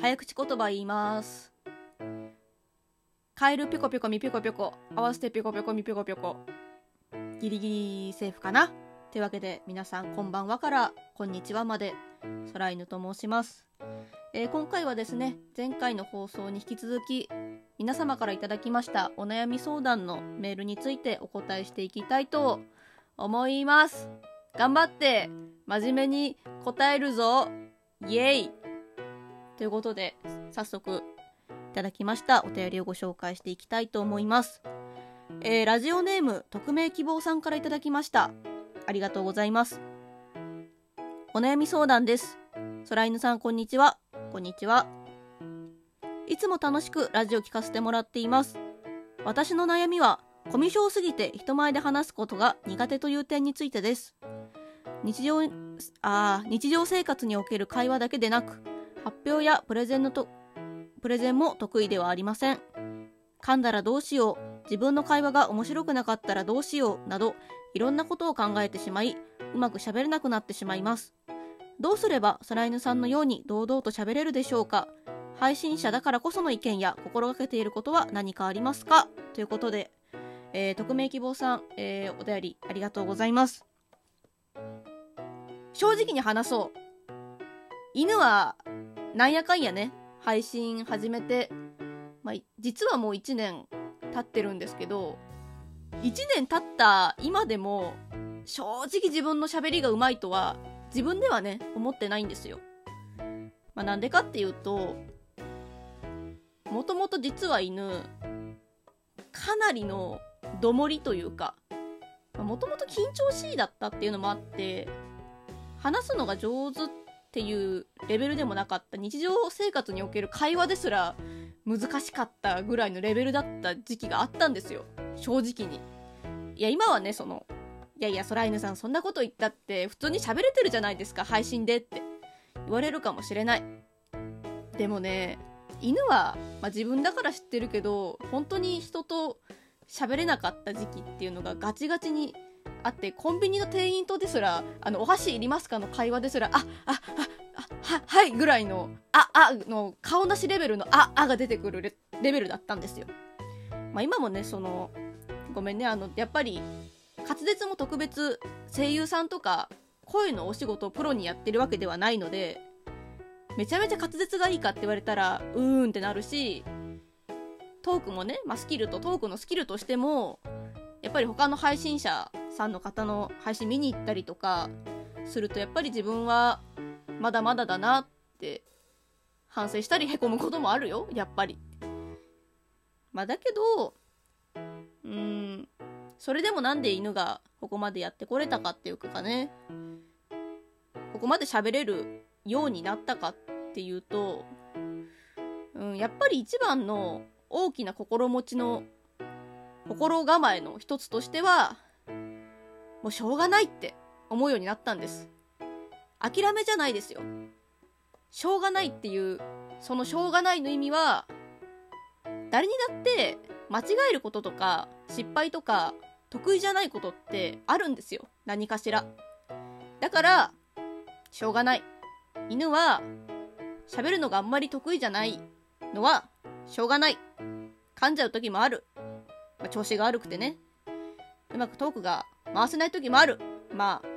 早口言葉言います。カエルピコピコミピコピコ。合わせてピコピコミピコピコ。ギリギリセーフかな。というわけで皆さんこんばんはからこんにちはまで。空犬と申します、えー今回はですね前回の放送に引き続き皆様からいただきましたお悩み相談のメールについてお答えしていきたいと思います。頑張って真面目に答えるぞ。イエイ。ということで早速いただきました。お便りをご紹介していきたいと思います、えーラジオネーム匿名希望さんからいただきました。ありがとうございます。お悩み相談です。空犬さんこんにちは。こんにちは。いつも楽しくラジオ聞かせてもらっています。私の悩みはコミュ障すぎて人前で話すことが苦手という点についてです。日常あ日常生活における会話だけでなく発表やプレゼンのとプレゼンも得意ではありません。噛んだらどうしよう。自分の会話が面白くなかったらどうしよう。などいろんなことを考えてしまいうまく喋れなくなってしまいます。どうすれば空犬さんのように堂々と喋れるでしょうか。配信者だからこその意見や心がけていることは何かありますか？ということで、えー匿名希望さん、えーお便りありがとうございます。正直に話そう。犬はなんやかんやね配信始めて、まあ、実はもう1年経ってるんですけど1年経った今でも正直自分の喋りがうまいとは自分ではね思ってないんですよ。まあ、なんでかっていうともともと実は犬かなりのどもりというかもともと緊張しいだったっていうのもあって話すのが上手っっていうレベルでもなかった日常生活における会話ですら難しかったぐらいのレベルだった時期があったんですよ。正直に。いや今はねそのいやいや空犬さんそんなこと言ったって普通に喋れてるじゃないですか配信でって。言われるかもしれない。でもね犬は、まあ、自分だから知ってるけど本当に人と喋れなかった時期っていうのがガチガチにあってコンビニの店員とですら「あのお箸いりますか?」の会話ですら「ああああははい」ぐらいの「ああ」の顔なしレベルの「ああ」が出てくるレレベルだったんですよ。まあ、今もねそのごめんねあのやっぱり滑舌も特別声優さんとか声のお仕事をプロにやってるわけではないのでめちゃめちゃ滑舌がいいかって言われたらうーんってなるしトークもね、まあ、スキルとトークのスキルとしてもやっぱり他の配信者さんの方の配信見に行ったりとかするとやっぱり自分はまだまだだなって反省したりへこむこともあるよやっぱりまあだけどうーんそれでもなんで犬がここまでやってこれたかっていうかねここまで喋れるようになったかっていうと、うん、やっぱり一番の大きな心持ちの心構えの一つとしてはもうしょうがないって思うようになったんです。諦めじゃないですよ。しょうがないっていうそのしょうがないの意味は誰にだって間違えることとか失敗とか得意じゃないことってあるんですよ。何かしら。だからしょうがない。犬は喋るのがあんまり得意じゃないのはしょうがない。噛んじゃう時もある、まあ調子が悪くてね。うまくトークが回せない時もある。まあ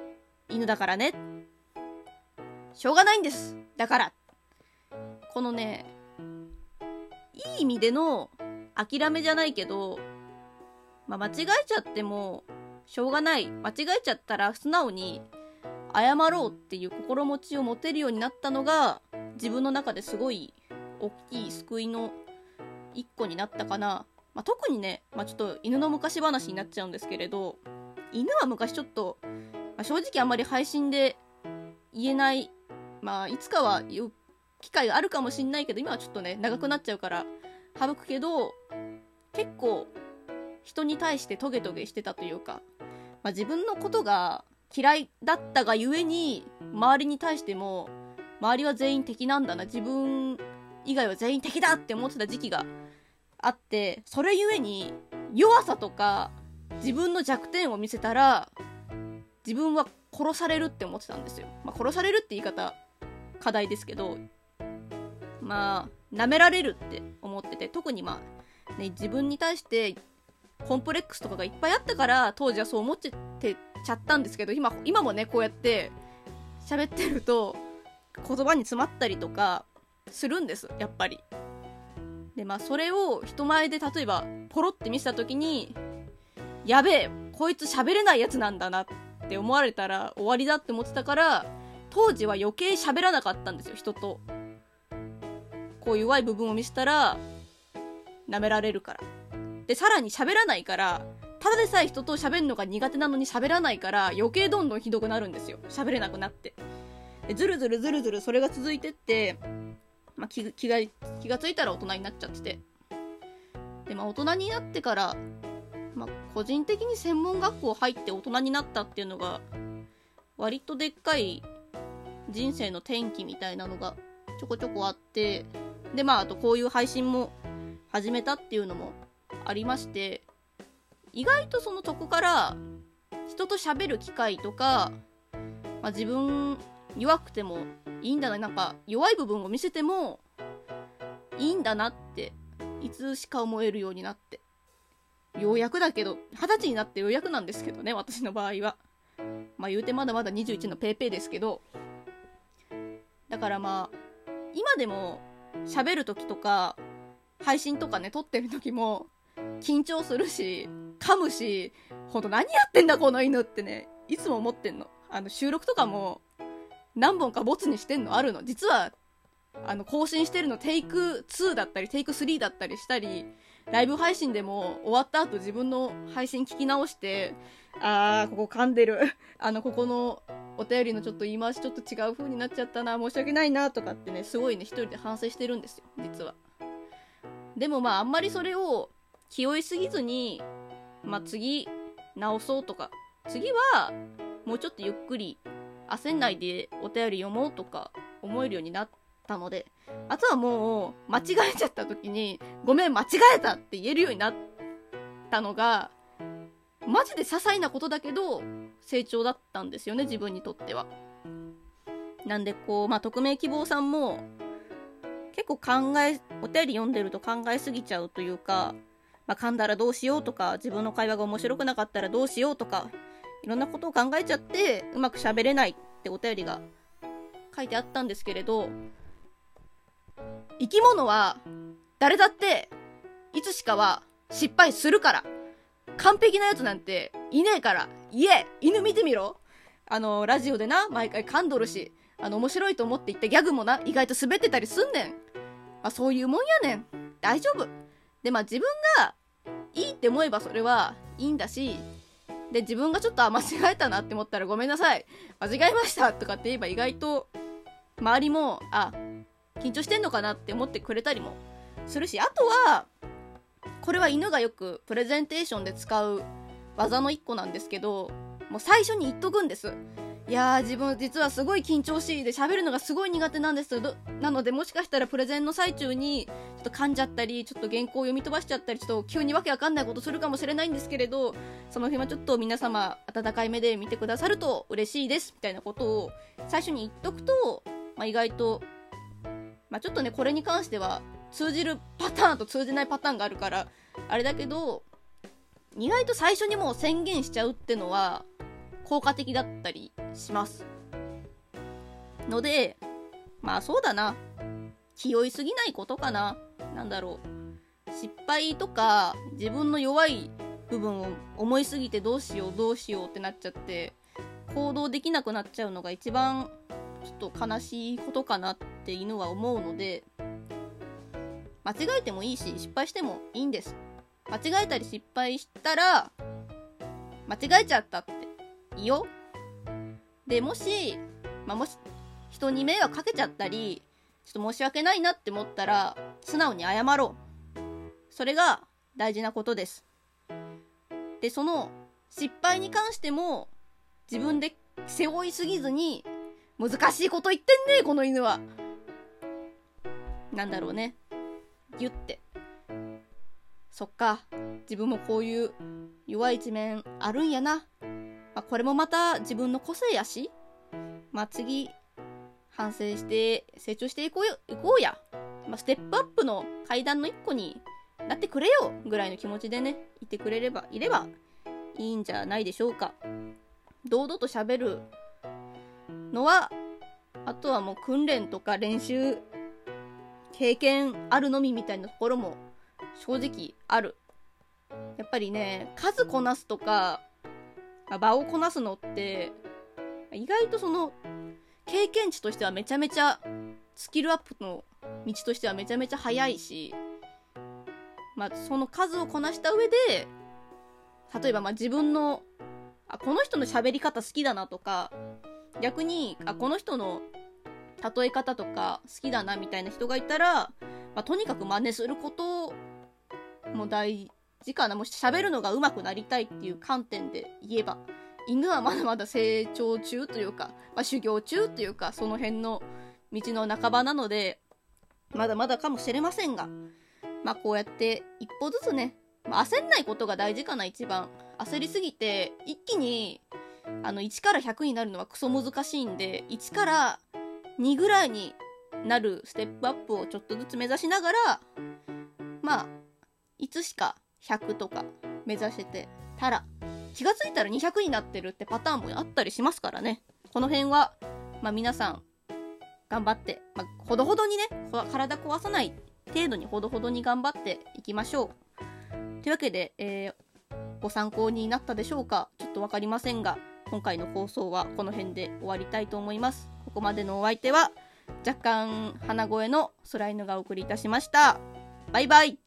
犬だからね。しょうがないんです。だから。このねいい意味での諦めじゃないけど、まあ、間違えちゃってもしょうがない。間違えちゃったら素直に謝ろうっていう心持ちを持てるようになったのが自分の中ですごい大きい救いの一個になったかな、まあ、特にね、まあ、ちょっと犬の昔話になっちゃうんですけれど犬は昔ちょっと、まあ正直あんまり配信で言えないまあいつかは言う機会があるかもしんないけど今はちょっとね長くなっちゃうから省くけど結構人に対してトゲトゲしてたというか、まあ、自分のことが嫌いだったがゆえに周りに対しても周りは全員敵なんだな自分以外は全員敵だって思ってた時期があってそれゆえに弱さとか自分の弱点を見せたら自分は殺されるって思ってたんですよ、まあ、殺されるって言い方課題ですけどまあ舐められるって思ってて特にまあ、ね、自分に対してコンプレックスとかがいっぱいあったから当時はそう思ってちゃったんですけど今今もねこうやって喋ってると言葉に詰まったりとかするんですやっぱり。でまあそれを人前で例えばポロって見せた時にやべえこいつ喋れないやつなんだなって思われたら終わりだって思ってたから当時は余計喋らなかったんですよ人と。こう弱い部分を見せたら舐められるから。でさらに喋らないからただでさえ人と喋るのが苦手なのに喋らないから余計どんどんひどくなるんですよ。喋れなくなって。でずるずるずるずるそれが続いてってまあ、気が気がついたら大人になっちゃってて。で、まあ、大人になってから、まあ、個人的に専門学校入って大人になったっていうのが割とでっかい人生の転機みたいなのがちょこちょこあってでまああとこういう配信も始めたっていうのもありまして意外とそのとこから人と喋る機会とか、まあ、自分弱くてもいいんだななんか弱い部分を見せてもいいんだなっていつしか思えるようになって。ようやくだけど二十歳になってようやくなんですけどね私の場合は。まあ言うてまだまだ21の paypay ですけど。だからまあ今でも喋る時とか配信とかね撮ってる時も緊張するし噛むしほんと何やってんだこの犬ってねいつも思ってんの。あの収録とかも何本かボツにしてんのあるの。実はあの更新してるのテイク2だったりテイク3だったりしたりライブ配信でも終わった後自分の配信聞き直してあーここ噛んでる。あのここのお便りのちょっと言い回しちょっと違う風になっちゃったな申し訳ないなとかってねすごいね一人で反省してるんですよ実は。でもまああんまりそれを気負いすぎずにまあ次直そうとか。次はもうちょっとゆっくり焦んないでお便り読もうとか思えるようになったので、あとはもう間違えちゃった時に、ごめん間違えたって言えるようになったのが、マジで些細なことだけど、成長だったんですよね、自分にとっては。なんでこう、まあ、匿名希望さんも、結構考え、お便り読んでると考えすぎちゃうというか、まあ、噛んだらどうしようとか、自分の会話が面白くなかったらどうしようとか、いろんなことを考えちゃってうまく喋れないってお便りが書いてあったんですけれど生き物は誰だっていつしかは失敗するから。完璧なやつなんていねえから。いえ犬見てみろ。あのラジオでな毎回噛んどるしあの面白いと思って言ったギャグもな意外と滑ってたりすんねん、まあ、そういうもんやねん。大丈夫。でまあ自分がいいって思えばそれはいいんだしで、自分がちょっと、あ、間違えたなって思ったらごめんなさい。間違えましたとかって言えば意外と、周りも、あ、緊張してんのかなって思ってくれたりもするし、あとは、これは犬がよくプレゼンテーションで使う技の一個なんですけど、もう最初に言っとくんです。いやー自分実はすごい緊張しいで喋るのがすごい苦手なんですなのでもしかしたらプレゼンの最中にちょっと噛んじゃったりちょっと原稿を読み飛ばしちゃったりちょっと急にわけわかんないことするかもしれないんですけれどその辺はちょっと皆様温かい目で見てくださると嬉しいですみたいなことを最初に言っとくと、まあ、意外と、まあ、ちょっとねこれに関しては通じるパターンと通じないパターンがあるからあれだけど意外と最初にもう宣言しちゃうってのは効果的だったりします。ので、まあそうだな。気負いすぎないことかな。なんだろう。失敗とか自分の弱い部分を思いすぎてどうしようどうしようってなっちゃって行動できなくなっちゃうのが一番ちょっと悲しいことかなって犬は思うので間違えてもいいし失敗してもいいんです間違えたり失敗したら間違えちゃったっていいよ。で、もし、まあ、もし、人に迷惑かけちゃったり、ちょっと申し訳ないなって思ったら、素直に謝ろう。それが大事なことです。で、その、失敗に関しても、自分で背負いすぎずに、難しいこと言ってんねこの犬は。なんだろうね。ギュって。そっか。自分もこういう弱い一面あるんやな。まあ、これもまた自分の個性やし、まあ、次、反省して成長していこうよ、いこうや。まあ、ステップアップの階段の一個になってくれよぐらいの気持ちでね、いてくれれば、いればいいんじゃないでしょうか。堂々と喋るのは、あとはもう訓練とか練習、経験あるのみみたいなところも正直ある。やっぱりね、数こなすとか、場をこなすのって、意外とその、経験値としてはめちゃめちゃ、スキルアップの道としてはめちゃめちゃ早いし、まあ、その数をこなした上で、例えばまあ自分の、あ、この人の喋り方好きだなとか、逆に、あ、この人の例え方とか好きだなみたいな人がいたら、まあ、とにかく真似することも大事かな。もし喋るのが上手くなりたいっていう観点で言えば、犬はまだまだ成長中というか、まあ、修行中というか、その辺の道の半ばなので、まだまだかもしれませんが、まあこうやって一歩ずつね、まあ、焦んないことが大事かな、一番。焦りすぎて、一気に、あの、1から100になるのはクソ難しいんで、1から2ぐらいになるステップアップをちょっとずつ目指しながら、まあ、いつしか100とか目指してたら、気がついたら200になってるってパターンもあったりしますからね。この辺は、まあ皆さん、頑張って、まあ、ほどほどにね、体壊さない程度にほどほどに頑張っていきましょう。というわけで、えー、ご参考になったでしょうか？ちょっとわかりませんが、今回の放送はこの辺で終わりたいと思います。ここまでのお相手は、若干鼻声の空犬がお送りいたしました。バイバイ